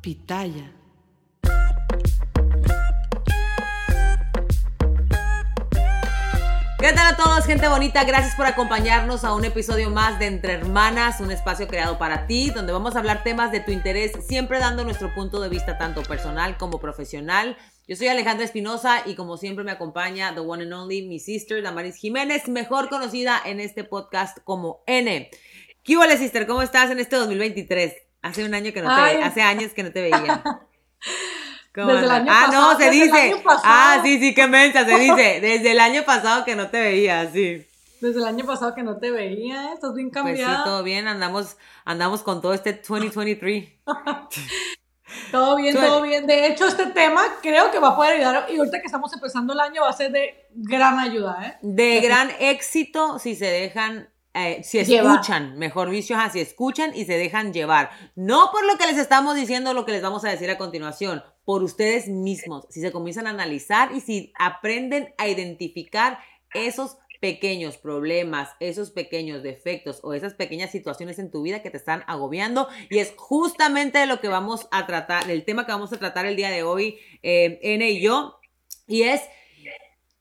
Pitaya. ¿Qué tal a todos, gente bonita? Gracias por acompañarnos a un episodio más de Entre Hermanas, un espacio creado para ti, donde vamos a hablar temas de tu interés, siempre dando nuestro punto de vista tanto personal como profesional. Yo soy Alejandra Espinosa y como siempre me acompaña the one and only, mi sister, Damaris Jiménez, mejor conocida en este podcast como N. ¿Qué hubo, sister? ¿Cómo estás en este 2023? Hace un año que no te veía, hace años que no te veía. desde el año ah, pasado, no, se dice. Ah, sí, sí, qué mensa, se dice. Desde el año pasado que no te veía, sí. Desde el año pasado que no te veía, estás bien cambiada. Pues sí, todo bien, andamos, andamos con todo este 2023. todo bien, todo bien. De hecho, este tema creo que va a poder ayudar, y ahorita que estamos empezando el año va a ser de gran ayuda, ¿eh? De gran éxito si se dejan eh, si escuchan, mejor dicho, si escuchan y se dejan llevar. No por lo que les estamos diciendo, lo que les vamos a decir a continuación, por ustedes mismos. Si se comienzan a analizar y si aprenden a identificar esos pequeños problemas, esos pequeños defectos o esas pequeñas situaciones en tu vida que te están agobiando. Y es justamente lo que vamos a tratar, el tema que vamos a tratar el día de hoy, eh, N y yo, y es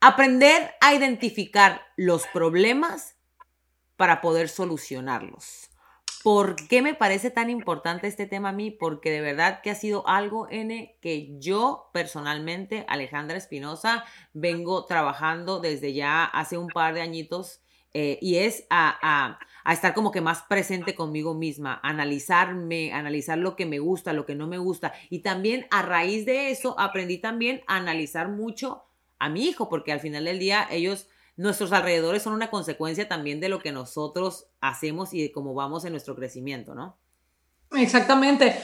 aprender a identificar los problemas para poder solucionarlos. ¿Por qué me parece tan importante este tema a mí? Porque de verdad que ha sido algo, N, que yo personalmente, Alejandra Espinosa, vengo trabajando desde ya hace un par de añitos eh, y es a, a, estar como que más presente conmigo misma, analizarme, analizar lo que me gusta, lo que no me gusta. Y también a raíz de eso aprendí también a analizar mucho a mi hijo, porque al final del día ellos nuestros alrededores son una consecuencia también de lo que nosotros hacemos y de cómo vamos en nuestro crecimiento, ¿no? Exactamente.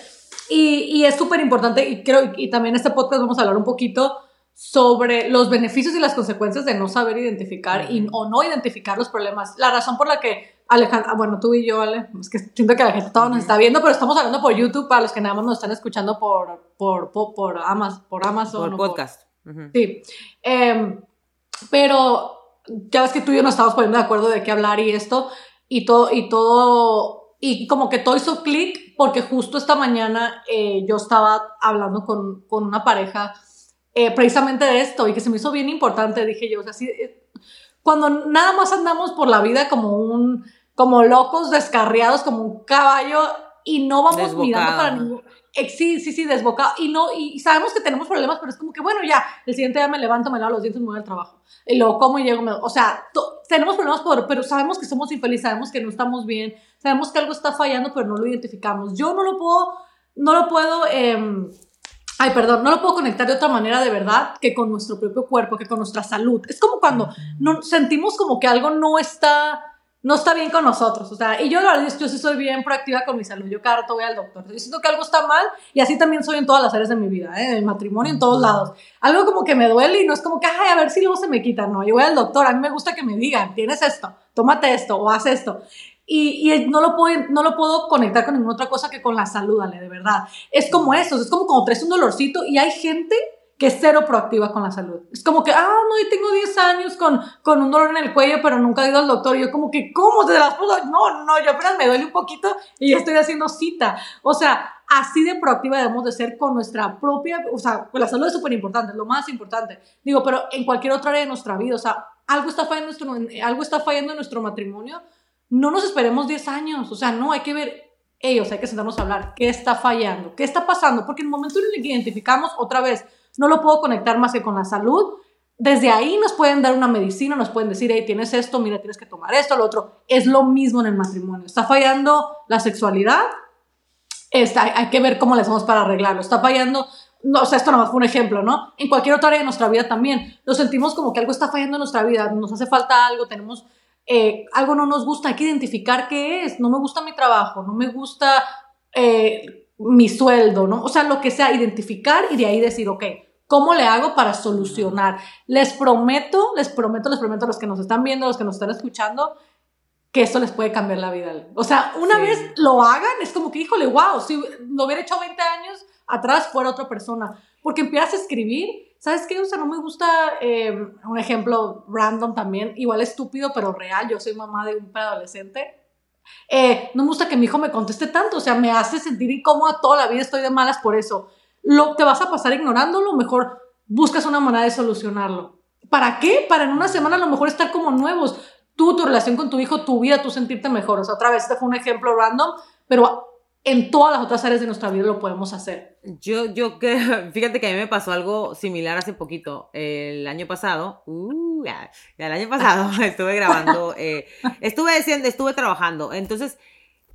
Y, es súper importante, y creo, y también en este podcast vamos a hablar un poquito sobre los beneficios y las consecuencias de no saber identificar y, o no identificar los problemas. La razón por la que Alejandra, ah, bueno, tú y yo, Ale, es que siento que la gente toda nos está viendo, pero estamos hablando por YouTube para los que nada más nos están escuchando por, por, por, por, Amazon, por Amazon. Por podcast. Sí. Em, pero ya ves que tú y yo nos estábamos poniendo de acuerdo de qué hablar y esto, y todo, y todo, y como que todo hizo clic, porque justo esta mañana eh, yo estaba hablando con, con una pareja eh, precisamente de esto, y que se me hizo bien importante, dije yo, o sea, sí, eh, cuando nada más andamos por la vida como un, como locos, descarriados, como un caballo, y no vamos mirando para ningún sí, sí, sí, desbocado. Y no, y sabemos que tenemos problemas, pero es como que, bueno, ya, el siguiente día me levanto, me lavo los dientes, me voy al trabajo. Y luego como y llego, o sea, tenemos problemas, por, pero sabemos que somos infelices, sabemos que no estamos bien, sabemos que algo está fallando, pero no lo identificamos. Yo no lo puedo, no lo puedo, eh, ay, perdón, no lo puedo conectar de otra manera de verdad que con nuestro propio cuerpo, que con nuestra salud. Es como cuando no, sentimos como que algo no está no está bien con nosotros. O sea, y yo, yo sí soy bien proactiva con mi salud. Yo cada rato voy al doctor. Yo siento que algo está mal y así también soy en todas las áreas de mi vida, ¿eh? en el matrimonio, en todos lados. Algo como que me duele y no es como que, ay, a ver si luego se me quita. No, yo voy al doctor. A mí me gusta que me digan, tienes esto, tómate esto o haz esto. Y, y, no, lo puedo, no lo puedo conectar con ninguna otra cosa que con la salud, Ale, de verdad. Es como eso, es como cuando traes un dolorcito y hay gente que es cero proactiva con la salud. Es como que, ah, no, yo tengo 10 años con, con un dolor en el cuello, pero nunca he ido al doctor. Y yo como que, ¿cómo te las puedo? No, no, yo apenas me duele un poquito y ya estoy haciendo cita. O sea, así de proactiva debemos de ser con nuestra propia, o sea, la salud es súper importante, es lo más importante. Digo, pero en cualquier otra área de nuestra vida, o sea, algo está fallando nuestro, algo está fallando en nuestro matrimonio, no nos esperemos 10 años. O sea, no, hay que ver, ellos, hay que sentarnos a hablar, ¿qué está fallando? ¿Qué está pasando? Porque en el momento en el que identificamos otra vez, no lo puedo conectar más que con la salud. Desde ahí nos pueden dar una medicina, nos pueden decir, hey, tienes esto, mira, tienes que tomar esto, lo otro. Es lo mismo en el matrimonio. Está fallando la sexualidad, está, hay que ver cómo le hacemos para arreglarlo. Está fallando, no, o sea, esto más fue un ejemplo, ¿no? En cualquier otra área de nuestra vida también. Nos sentimos como que algo está fallando en nuestra vida, nos hace falta algo, tenemos, eh, algo no nos gusta, hay que identificar qué es. No me gusta mi trabajo, no me gusta eh, mi sueldo, ¿no? O sea, lo que sea, identificar y de ahí decir, ok, ¿cómo le hago para solucionar? Les prometo, les prometo, les prometo a los que nos están viendo, a los que nos están escuchando, que esto les puede cambiar la vida. O sea, una vez lo hagan, es como que, híjole, wow, si lo hubiera hecho 20 años atrás, fuera otra persona. Porque empiezas a escribir, ¿sabes qué? O sea, no me gusta, eh, un ejemplo random también, igual estúpido, pero real. Yo soy mamá de un preadolescente Eh, no me gusta que mi hijo me conteste tanto, o sea, me hace sentir incómoda toda la vida, estoy de malas por eso. Lo, te vas a pasar ignorándolo, mejor buscas una manera de solucionarlo. ¿Para qué? Para en una semana a lo mejor estar como nuevos. Tú, tu relación con tu hijo, tu vida, tú sentirte mejor. O sea, otra vez, este fue un ejemplo random, pero en todas las otras áreas de nuestra vida lo podemos hacer. Yo, yo que, fíjate que a mí me pasó algo similar hace poquito, el año pasado, uh, el año pasado estuve grabando, eh, estuve diciendo, estuve trabajando, entonces,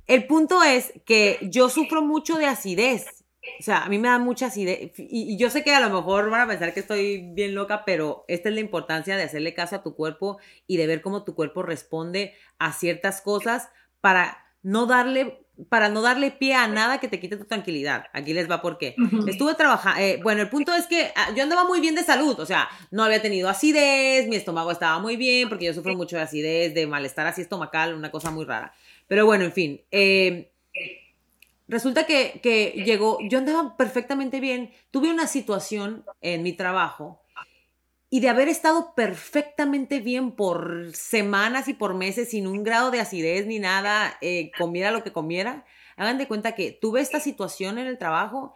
el punto es que yo sufro mucho de acidez, o sea, a mí me da mucha acidez, y, y yo sé que a lo mejor van a pensar que estoy bien loca, pero esta es la importancia de hacerle caso a tu cuerpo y de ver cómo tu cuerpo responde a ciertas cosas para no darle para no darle pie a nada que te quite tu tranquilidad. Aquí les va por qué. Estuve trabajando, eh, bueno, el punto es que ah, yo andaba muy bien de salud, o sea, no había tenido acidez, mi estómago estaba muy bien, porque yo sufro mucho de acidez, de malestar así estomacal, una cosa muy rara. Pero bueno, en fin, eh, resulta que, que llegó, yo andaba perfectamente bien, tuve una situación en mi trabajo y de haber estado perfectamente bien por semanas y por meses sin un grado de acidez ni nada, eh, comiera lo que comiera, hagan de cuenta que tuve esta situación en el trabajo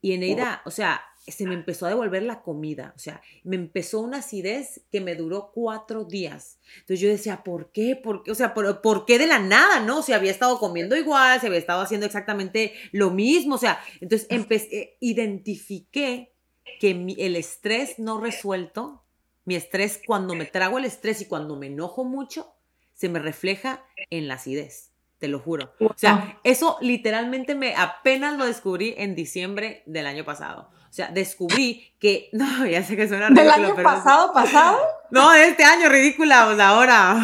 y en ella, o sea, se me empezó a devolver la comida, o sea, me empezó una acidez que me duró cuatro días. Entonces yo decía, ¿por qué? ¿Por qué? O sea, ¿por, qué de la nada, no? Si había estado comiendo igual, se había estado haciendo exactamente lo mismo, o sea, entonces empecé, eh, identifiqué que el estrés no resuelto, mi estrés, cuando me trago el estrés y cuando me enojo mucho, se me refleja en la acidez, te lo juro. O sea, eso literalmente me apenas lo descubrí en diciembre del año pasado. O sea, descubrí que, no, ya sé que suena ridículo, ¿Del año pasado, pasado? No, de este año, ridícula, o sea, ahora.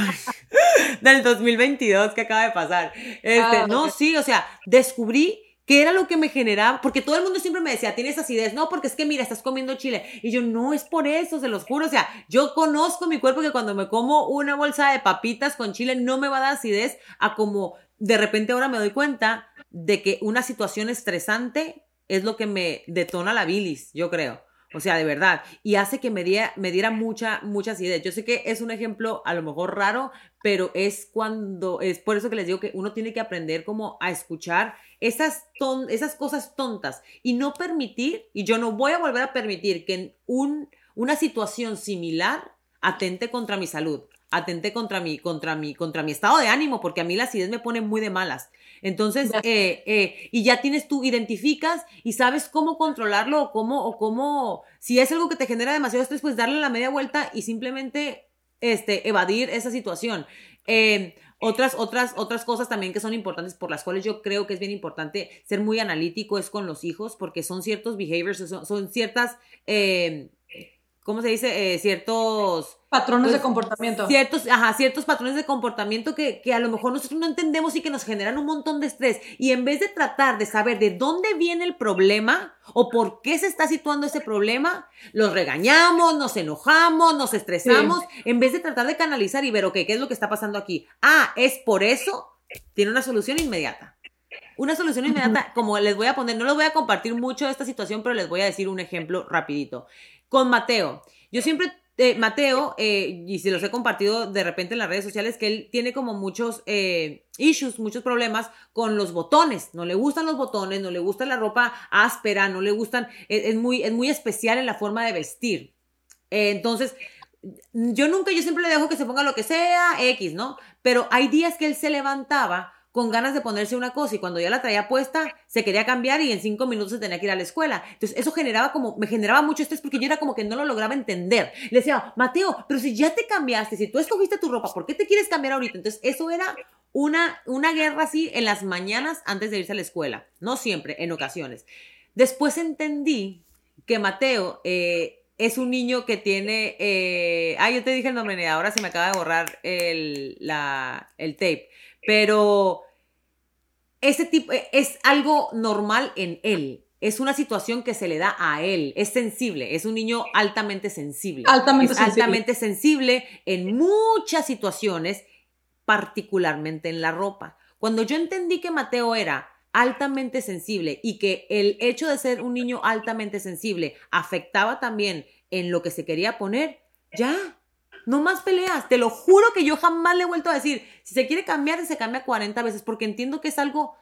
Del 2022 que acaba de pasar. Este, ah, no, sí, o sea, descubrí ¿Qué era lo que me generaba? Porque todo el mundo siempre me decía, tienes acidez. No, porque es que mira, estás comiendo chile. Y yo, no es por eso, se los juro. O sea, yo conozco mi cuerpo que cuando me como una bolsa de papitas con chile no me va a dar acidez a como de repente ahora me doy cuenta de que una situación estresante es lo que me detona la bilis, yo creo. O sea, de verdad. Y hace que me diera, me diera mucha, muchas ideas. Yo sé que es un ejemplo a lo mejor raro, pero es cuando, es por eso que les digo que uno tiene que aprender como a escuchar esas, ton, esas cosas tontas y no permitir, y yo no voy a volver a permitir que un, una situación similar atente contra mi salud, atente contra mi, contra mi, contra mi estado de ánimo, porque a mí la acidez me pone muy de malas. Entonces, eh, eh, y ya tienes tú, identificas y sabes cómo controlarlo o cómo, o cómo, si es algo que te genera demasiado estrés, pues darle la media vuelta y simplemente este, evadir esa situación. Eh, otras, otras, otras cosas también que son importantes por las cuales yo creo que es bien importante ser muy analítico es con los hijos, porque son ciertos behaviors, son, son ciertas, ¿cómo se dice? ciertos Patrones de comportamiento. Ciertos, ajá, ciertos patrones de comportamiento que, que, a lo mejor nosotros no entendemos y que nos generan un montón de estrés. Y en vez de tratar de saber de dónde viene el problema o por qué se está situando ese problema, los regañamos, nos enojamos, nos estresamos, en vez de tratar de canalizar y ver, ok, ¿qué es lo que está pasando aquí? Ah, es por eso, tiene una solución inmediata. Una solución inmediata, como les voy a poner, no les voy a compartir mucho esta situación, pero les voy a decir un ejemplo rapidito. Con Mateo, yo siempre Mateo, eh, y si los he compartido de repente en las redes sociales, que él tiene como muchos eh, issues, muchos problemas con los botones. No le gustan los botones, no le gusta la ropa áspera, no le gustan, es, muy, es muy especial en la forma de vestir. Eh, entonces, yo nunca, yo siempre le dejo que se ponga lo que sea, X, ¿no? Pero hay días que él se levantaba con ganas de ponerse una cosa y cuando ya la traía puesta se quería cambiar y en cinco minutos se tenía que ir a la escuela. Entonces eso generaba como, me generaba mucho estrés porque yo era como que no lo lograba entender. Le decía, Mateo, pero si ya te cambiaste, si tú escogiste tu ropa, ¿por qué te quieres cambiar ahorita? Entonces eso era una, una guerra así en las mañanas antes de irse a la escuela. No siempre, en ocasiones. Después entendí que Mateo eh, es un niño que tiene... Eh, ah, yo te dije el nombre, ahora se me acaba de borrar el, la, el tape pero ese tipo e, es algo normal en él. Es una situación que se le da a él. Es sensible. Es un niño altamente sensible. Altamente sensible. Altamente sensible en muchas situaciones, particularmente en la ropa. Cuando yo entendí que Mateo era altamente sensible y que el hecho de ser un niño altamente sensible afectaba también en lo que se quería poner, ya, no más peleas. Te lo juro que yo jamás le he vuelto a decir, si se quiere cambiar, se cambia 40 veces, porque entiendo que es algo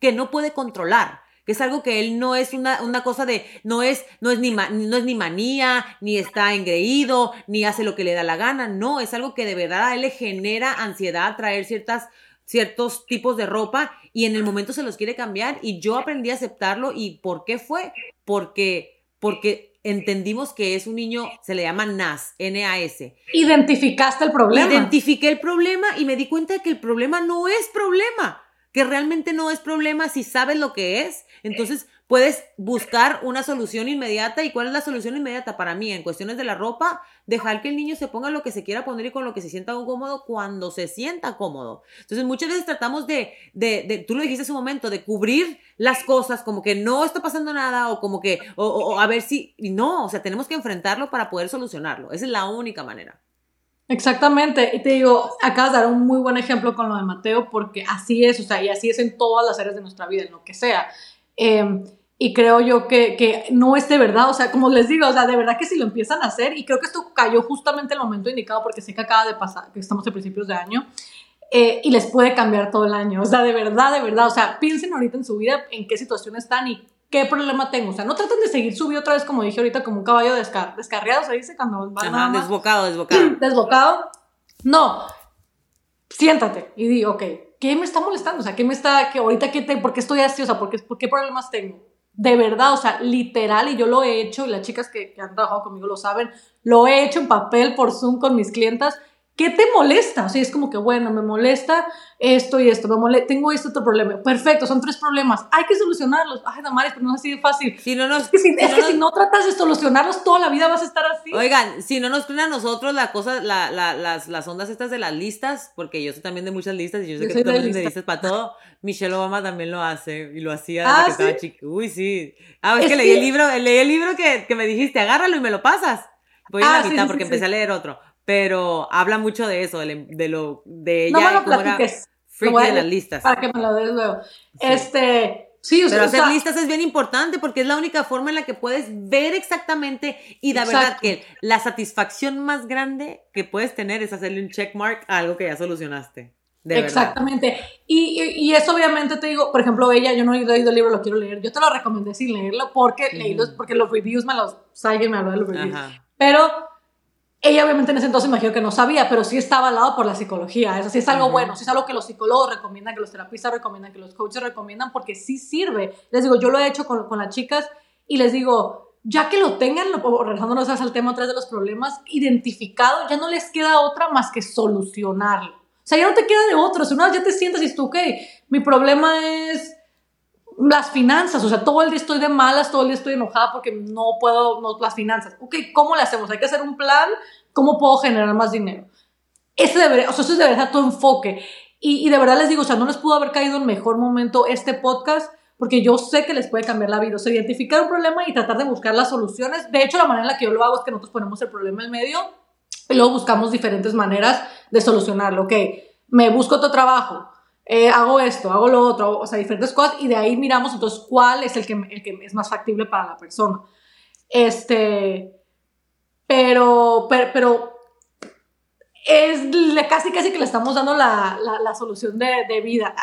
que no puede controlar que es algo que él no es una, una cosa de, no es, no es ni, no es ni manía, ni está engreído, ni hace lo que le da la gana, no, es algo que de verdad a él le genera ansiedad traer ciertas ciertos tipos de ropa y en el momento se los quiere cambiar y yo aprendí a aceptarlo y ¿por qué fue? Porque, porque entendimos que es un niño, se le llama NAS, N-A-S. Identificaste el problema. Identifiqué el problema y me di cuenta de que el problema no es problema, que realmente no es problema si sabes lo que es. Entonces, puedes buscar una solución inmediata. ¿Y cuál es la solución inmediata para mí? En cuestiones de la ropa, dejar que el niño se ponga lo que se quiera poner y con lo que se sienta cómodo cuando se sienta cómodo. Entonces, muchas veces tratamos de, de, de tú lo dijiste hace un momento, de cubrir las cosas como que no está pasando nada o como que, o, o a ver si, no, o sea, tenemos que enfrentarlo para poder solucionarlo. Esa es la única manera. Exactamente, y te digo, acabas de dar un muy buen ejemplo con lo de Mateo, porque así es, o sea, y así es en todas las áreas de nuestra vida, en lo que sea. Eh, y creo yo que, que, no es de verdad, o sea, como les digo, o sea, de verdad que si lo empiezan a hacer, y creo que esto cayó justamente en el momento indicado porque sé que acaba de pasar, que estamos a principios de año, eh, y les puede cambiar todo el año, o sea, de verdad, de verdad, o sea, piensen ahorita en su vida, en qué situación están y qué problema tengo, o sea, no traten de seguir su vida otra vez, como dije ahorita, como un caballo descar descarriado, se dice cuando van Ajá, desbocado, desbocado. desbocado, no, siéntate y di, ok, ¿qué me está molestando? O sea, ¿qué me está, que ahorita qué te, por qué estoy así? O sea, ¿por qué, ¿por qué problemas tengo? de verdad, o sea, literal, y yo lo he hecho, y las chicas que, que, han trabajado conmigo lo saben, lo he hecho en papel por Zoom con mis clientas, ¿Qué te molesta? O sea, es como que, bueno, me molesta esto y esto, me molesta, tengo este otro problema. Perfecto, son tres problemas. Hay que solucionarlos. Ay, Damaris, pero no es así de fácil. Si no nos, es que, si, es no que si no tratas de solucionarlos, toda la vida vas a estar así. Oigan, si no nos creen a nosotros la cosa, la, la, las, las ondas estas de las listas, porque yo soy también de muchas listas y yo sé que tú también de listas para todo. Michelle Obama también lo hace y lo hacía desde ah, que estaba chica. Uy, sí. Ah, es, que, leí el libro, leí el libro que, que me dijiste, agárralo y me lo pasas. Voy a la ah, mitad porque empecé a leer otro pero habla mucho de eso, de, lo de ella. No me lo platiques. de las listas. Para que me lo des luego. Este, sí, o Pero hacer listas es bien importante porque es la única forma en la que puedes ver exactamente y la verdad que la satisfacción más grande que puedes tener es hacerle un checkmark a algo que ya solucionaste. De Exactamente. Y, y, eso obviamente te digo, por ejemplo, ella, yo no he leído el libro, lo quiero leer. Yo te lo recomendé sin leerlo porque, leí los, porque los reviews me los... Alguien me habló de los reviews. Pero ella obviamente en ese entonces imagino que no sabía, pero sí estaba al lado por la psicología. Eso sí es algo bueno, sí es algo que los psicólogos recomiendan, que los terapistas recomiendan, que los coaches recomiendan, porque sí sirve. Les digo, yo lo he hecho con, con las chicas y les digo, ya que lo tengan, regresándonos al tema atrás de los problemas, identificado, ya no les queda otra más que solucionarlo. O sea, ya no te queda de otro. Si una vez ya te sientas y tú, ok, mi problema es las finanzas, o sea, todo el día estoy de malas, todo el día estoy enojada porque no puedo, no, las finanzas. Ok, ¿cómo le hacemos? Hay que hacer un plan, ¿cómo puedo generar más dinero? Ese debería, o sea, eso debería ser tu enfoque. Y, y, de verdad les digo, o sea, no les pudo haber caído en mejor momento este podcast porque yo sé que les puede cambiar la vida. O sea, identificar un problema y tratar de buscar las soluciones. De hecho, la manera en la que yo lo hago es que nosotros ponemos el problema en medio y luego buscamos diferentes maneras de solucionarlo. Ok, me busco otro trabajo eh, hago esto, hago lo otro, o sea, diferentes cosas, y de ahí miramos entonces cuál es el que, el que es más factible para la persona. Este, pero, pero, pero es casi casi que le estamos dando la, la, solución de, de, vida.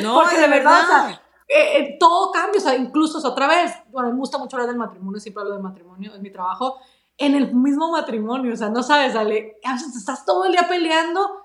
No, Porque de verdad, eh, eh, todo cambia, o sea, incluso otra vez, bueno, me gusta mucho hablar del matrimonio, siempre hablo del matrimonio, es mi trabajo, en el mismo matrimonio, o sea, no sabes, dale, estás todo el día peleando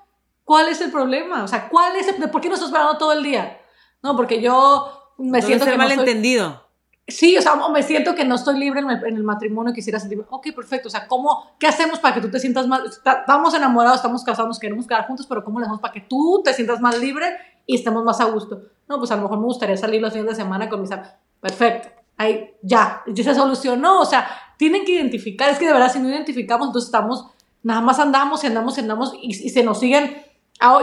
¿Cuál es el problema? O sea, ¿cuál es el, ¿por qué no estás parando todo el día? No, porque yo me siento que malentendido. Sí, o sea, me siento que no estoy libre en el, matrimonio, quisiera sentirme, ok, perfecto, o sea, ¿cómo, qué hacemos para que tú te sientas más, estamos enamorados, estamos casados, nos queremos quedar juntos, pero ¿cómo le hacemos para que tú te sientas más libre y estemos más a gusto? No, pues a lo mejor me gustaría salir los fines de semana con mis amigos, perfecto, ahí, ya, ya se solucionó, o sea, tienen que identificar, es que de verdad si no identificamos, entonces estamos, nada más andamos y andamos y andamos y se nos siguen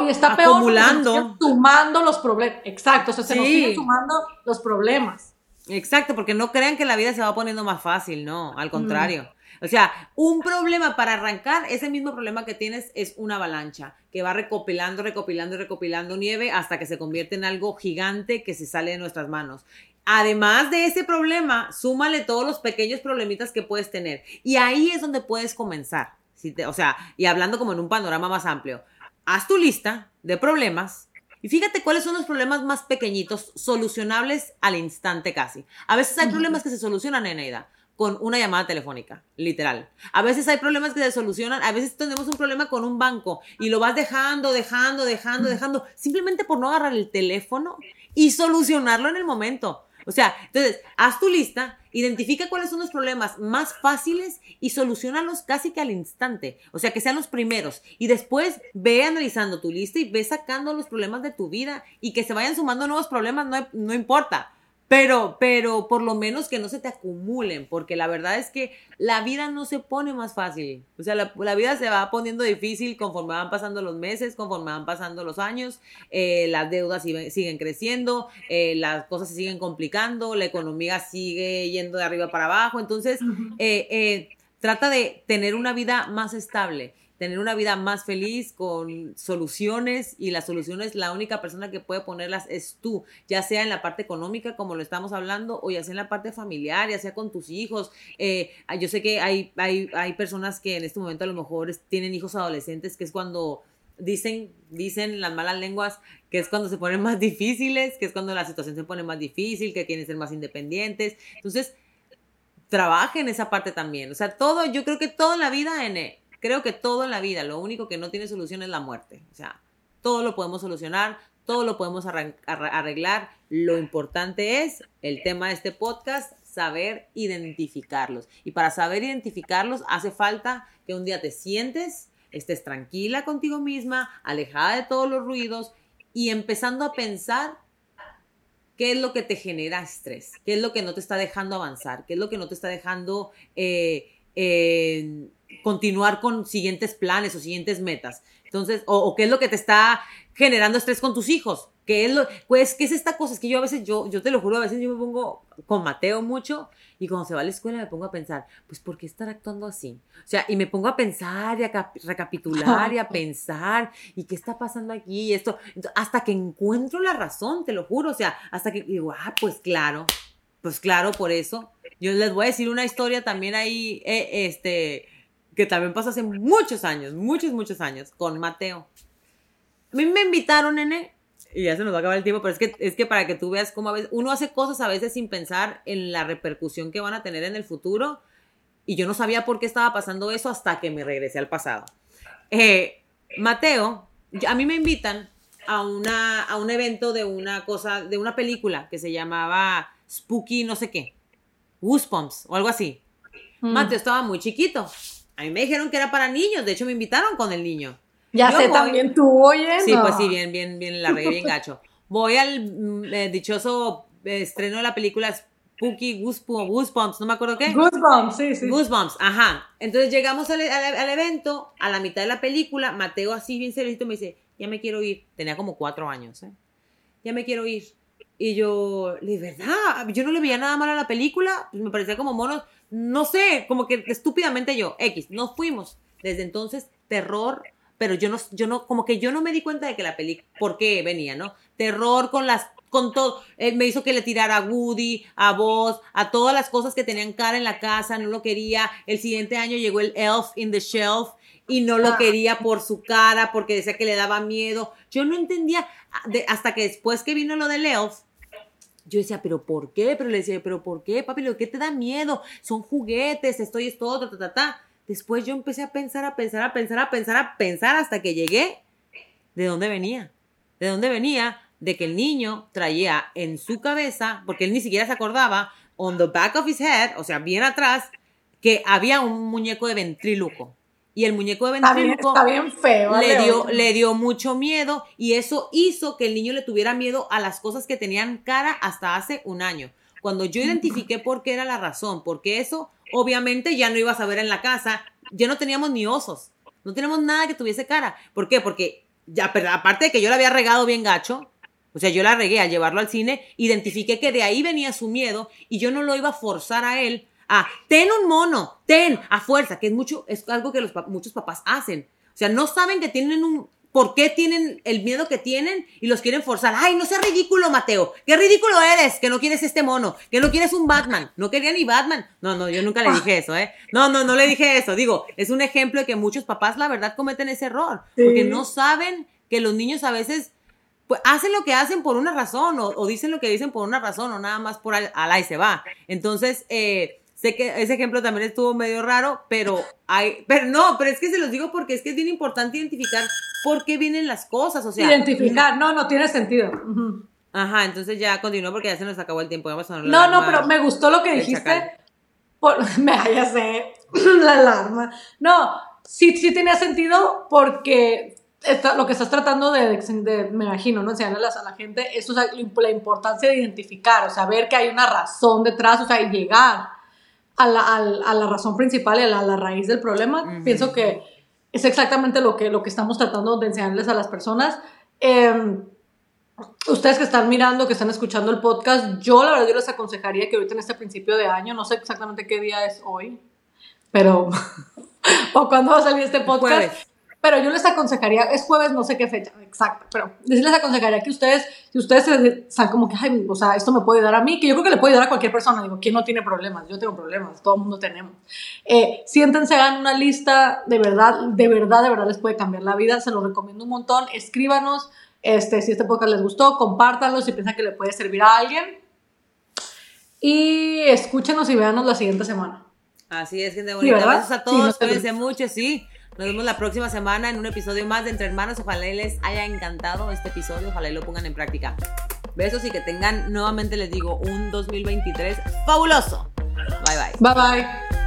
y está peor. Acumulando. Sumando los problemas. Exacto, o sea, se nos siguen sumando los problemas. Exacto, porque no crean que la vida se va poniendo más fácil, no, al contrario. O sea, un problema para arrancar, ese mismo problema que tienes es una avalancha que va recopilando, recopilando y recopilando nieve hasta que se convierte en algo gigante que se sale de nuestras manos. Además de ese problema, súmale todos los pequeños problemitas que puedes tener. Y ahí es donde puedes comenzar. o sea, y hablando como en un panorama más amplio, haz tu lista de problemas y fíjate cuáles son los problemas más pequeñitos, solucionables al instante casi. A veces hay problemas que se solucionan, Eneida, con una llamada telefónica, literal. A veces hay problemas que se solucionan, a veces tenemos un problema con un banco y lo vas dejando, dejando, dejando, dejando, simplemente por no agarrar el teléfono y solucionarlo en el momento. O sea, entonces, haz tu lista, identifica cuáles son los problemas más fáciles y solucionalos casi que al instante. O sea, que sean los primeros. Y después ve analizando tu lista y ve sacando los problemas de tu vida y que se vayan sumando nuevos problemas, no, no importa. Pero, pero por lo menos que no se te acumulen, porque la verdad es que la vida no se pone más fácil. O sea, la, vida se va poniendo difícil conforme van pasando los meses, conforme van pasando los años, eh, las deudas siguen, creciendo, eh, las cosas se siguen complicando, la economía sigue yendo de arriba para abajo. Entonces, eh, trata de tener una vida más estable tener una vida más feliz con soluciones y las soluciones la única persona que puede ponerlas es tú, ya sea en la parte económica como lo estamos hablando o ya sea en la parte familiar, ya sea con tus hijos. Eh, yo sé que hay, hay, hay personas que en este momento a lo mejor tienen hijos adolescentes que es cuando dicen, dicen las malas lenguas que es cuando se ponen más difíciles, que es cuando la situación se pone más difícil, que quieren ser más independientes. Entonces, trabajen esa parte también. O sea, todo, yo creo que toda la vida en Creo que todo en la vida, lo único que no tiene solución es la muerte. O sea, todo lo podemos solucionar, todo lo podemos arreglar. Lo importante es, el tema de este podcast, saber identificarlos. Y para saber identificarlos hace falta que un día te sientes, estés tranquila contigo misma, alejada de todos los ruidos y empezando a pensar qué es lo que te genera estrés, qué es lo que no te está dejando avanzar, qué es lo que no te está dejando eh, continuar con siguientes planes o siguientes metas. Entonces, o, qué es lo que te está generando estrés con tus hijos. ¿Qué es lo, pues, qué es esta cosa? Es que yo a veces, yo, yo te lo juro, a veces yo me pongo con Mateo mucho y cuando se va a la escuela me pongo a pensar, pues, ¿por qué estar actuando así? O sea, y me pongo a pensar y a recapitular y a pensar y qué está pasando aquí y esto, hasta que encuentro la razón, te lo juro, o sea, hasta que digo, ah, pues claro, pues claro, por eso. Yo les voy a decir una historia también ahí, eh, este, que también pasó hace muchos años, muchos, muchos años, con Mateo. A mí me invitaron, nene, y ya se nos va a acabar el tiempo, pero es que, es que para que tú veas cómo a veces uno hace cosas a veces sin pensar en la repercusión que van a tener en el futuro. Y yo no sabía por qué estaba pasando eso hasta que me regresé al pasado. Eh, Mateo, a mí me invitan a, una, a un evento de una cosa, de una película que se llamaba Spooky no sé qué, Goosebumps o algo así. Mm. Mateo estaba muy chiquito a mí me dijeron que era para niños, de hecho me invitaron con el niño. Ya sé, también tú, oye. Sí, pues sí, bien, bien, bien, la regué bien gacho. Voy al mm, eh, dichoso estreno de la película Spooky Goosebumps, no me acuerdo qué. Goosebumps, sí, sí. Goosebumps, ajá. Entonces llegamos al, evento, a la mitad de la película, Mateo así bien seriosito me dice, ya me quiero ir. Tenía como cuatro años, ¿eh? Ya me quiero ir. Y yo, de verdad, yo no le veía nada mal a la película, pues me parecía como monos no sé, como que estúpidamente yo, X, no fuimos. Desde entonces, terror, pero yo no, yo no, como que yo no me di cuenta de que la película, por qué venía, ¿no? Terror con las, con todo, él me hizo que le tirara a Woody, a vos, a todas las cosas que tenían cara en la casa, no lo quería. El siguiente año llegó el Elf in the Shelf y no lo ah. quería por su cara, porque decía que le daba miedo. Yo no entendía, hasta que después que vino lo del Elf, yo decía, pero ¿por qué? Pero le decía, pero ¿por qué, papi? ¿Lo que te da miedo? Son juguetes, esto y esto, otro, ta, ta, ta. Después yo empecé a pensar, a pensar, a pensar, a pensar, a pensar hasta que llegué. ¿De dónde venía? ¿De dónde venía? De que el niño traía en su cabeza, porque él ni siquiera se acordaba, on the back of his head, o sea, bien atrás, que había un muñeco de ventríloco y el muñeco de ventríloco le, dio, le dio mucho miedo y eso hizo que el niño le tuviera miedo a las cosas que tenían cara hasta hace un año. Cuando yo identifiqué por qué era la razón, porque eso obviamente ya no ibas a ver en la casa, ya no teníamos ni osos, no teníamos nada que tuviese cara. ¿Por qué? Porque ya, pero aparte de que yo la había regado bien gacho, o sea, yo la regué al llevarlo al cine, identifiqué que de ahí venía su miedo y yo no lo iba a forzar a él Ah, ten un mono, ten, a fuerza, que es mucho, es algo que los, muchos papás hacen. O sea, no saben que tienen un, por qué tienen el miedo que tienen y los quieren forzar. Ay, no seas ridículo, Mateo. Qué ridículo eres, que no quieres este mono, que no quieres un Batman. No quería ni Batman. No, no, yo nunca le dije eso, ¿eh? No, no, no le dije eso. Digo, es un ejemplo de que muchos papás, la verdad, cometen ese error. Porque no saben que los niños a veces pues hacen lo que hacen por una razón o, dicen lo que dicen por una razón o nada más por al, al y se va. Entonces, eh, sé que ese ejemplo también estuvo medio raro, pero hay, pero no, pero es que se los digo porque es que es bien importante identificar por qué vienen las cosas, o sea. Identificar, no, no tiene sentido. Ajá, entonces ya continuó porque ya se nos acabó el tiempo. Vamos a no, no, pero me gustó lo que dijiste. Por, me ya sé, la alarma. No, sí, sí tenía sentido porque lo que estás tratando de, me imagino, ¿no? Enseñarle a la, gente, eso es la, importancia de identificar, o sea, ver que hay una razón detrás, o sea, y llegar a la, a la razón principal y a la, raíz del problema. Pienso que es exactamente lo que, lo que estamos tratando de enseñarles a las personas. Em, ustedes que están mirando, que están escuchando el podcast, yo la verdad yo les aconsejaría que ahorita en este principio de año, no sé exactamente qué día es hoy, pero o cuándo va a salir este podcast. Pero yo les aconsejaría, es jueves, no sé qué fecha exacto, pero les aconsejaría que ustedes, si ustedes están como que, ay, o sea, esto me puede ayudar a mí, que yo creo que le puede ayudar a cualquier persona, digo, ¿quién no tiene problemas? Yo tengo problemas, todo el mundo tenemos. Eh, siéntense, hagan una lista, de verdad, de verdad, de verdad les puede cambiar la vida, se lo recomiendo un montón, escríbanos, este, si este podcast les gustó, compártanlo si piensan que le puede servir a alguien. Y escúchenos y véanos la siguiente semana. Así es, gente bonita. Gracias a todos, cuídense mucho, sí. Nos vemos la próxima semana en un episodio más de Entre Hermanos. Ojalá les haya encantado este episodio. Ojalá lo pongan en práctica. Besos y que tengan, nuevamente les digo, un 2023 fabuloso. Bye bye. Bye bye.